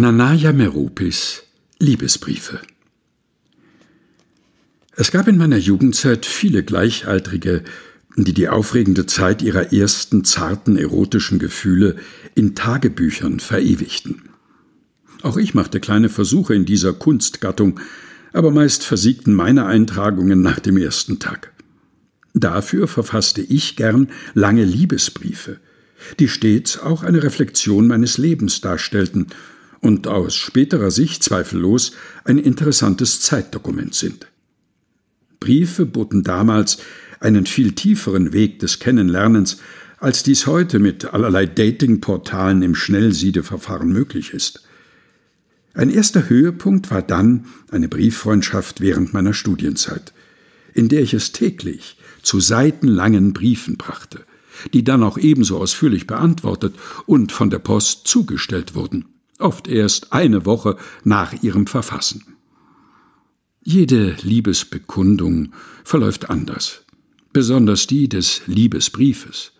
Nanaya Meropis Liebesbriefe Es gab in meiner Jugendzeit viele Gleichaltrige, die die aufregende Zeit ihrer ersten zarten erotischen Gefühle in Tagebüchern verewigten. Auch ich machte kleine Versuche in dieser Kunstgattung, aber meist versiegten meine Eintragungen nach dem ersten Tag. Dafür verfasste ich gern lange Liebesbriefe, die stets auch eine Reflexion meines Lebens darstellten und aus späterer Sicht zweifellos ein interessantes Zeitdokument sind. Briefe boten damals einen viel tieferen Weg des Kennenlernens, als dies heute mit allerlei Datingportalen im Schnellsiedeverfahren möglich ist. Ein erster Höhepunkt war dann eine Brieffreundschaft während meiner Studienzeit, in der ich es täglich zu seitenlangen Briefen brachte, die dann auch ebenso ausführlich beantwortet und von der Post zugestellt wurden oft erst eine Woche nach ihrem Verfassen. Jede Liebesbekundung verläuft anders, besonders die des Liebesbriefes.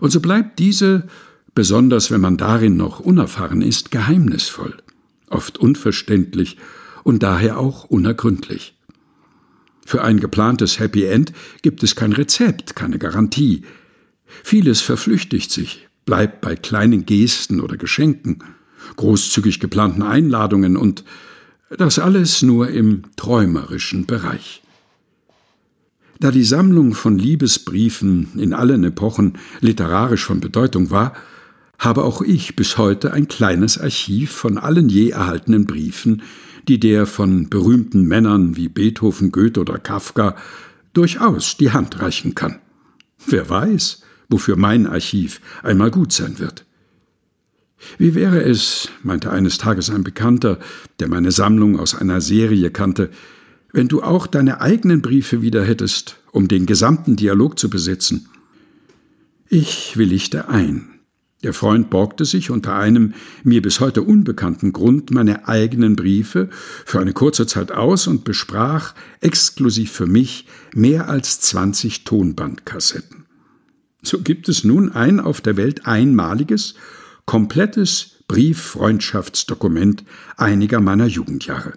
Und so bleibt diese, besonders wenn man darin noch unerfahren ist, geheimnisvoll, oft unverständlich und daher auch unergründlich. Für ein geplantes Happy End gibt es kein Rezept, keine Garantie. Vieles verflüchtigt sich, bleibt bei kleinen Gesten oder Geschenken großzügig geplanten Einladungen und das alles nur im träumerischen Bereich. Da die Sammlung von Liebesbriefen in allen Epochen literarisch von Bedeutung war, habe auch ich bis heute ein kleines Archiv von allen je erhaltenen Briefen, die der von berühmten Männern wie Beethoven, Goethe oder Kafka durchaus die Hand reichen kann. Wer weiß, wofür mein Archiv einmal gut sein wird. Wie wäre es, meinte eines Tages ein Bekannter, der meine Sammlung aus einer Serie kannte, wenn du auch deine eigenen Briefe wieder hättest, um den gesamten Dialog zu besitzen? Ich willigte ein. Der Freund borgte sich unter einem mir bis heute unbekannten Grund meine eigenen Briefe für eine kurze Zeit aus und besprach exklusiv für mich mehr als 20 Tonbandkassetten. So gibt es nun ein auf der Welt einmaliges komplettes Brieffreundschaftsdokument einiger meiner Jugendjahre.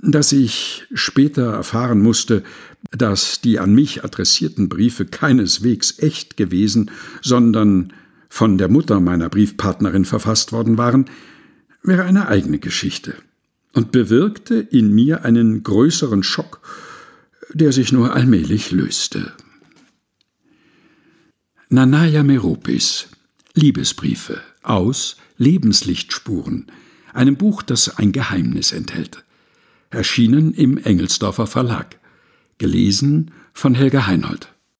Dass ich später erfahren musste, dass die an mich adressierten Briefe keineswegs echt gewesen, sondern von der Mutter meiner Briefpartnerin verfasst worden waren, wäre eine eigene Geschichte und bewirkte in mir einen größeren Schock, der sich nur allmählich löste. Nanaya Meropis Liebesbriefe aus Lebenslichtspuren, einem Buch, das ein Geheimnis enthält. Erschienen im Engelsdorfer Verlag. Gelesen von Helga Heinold.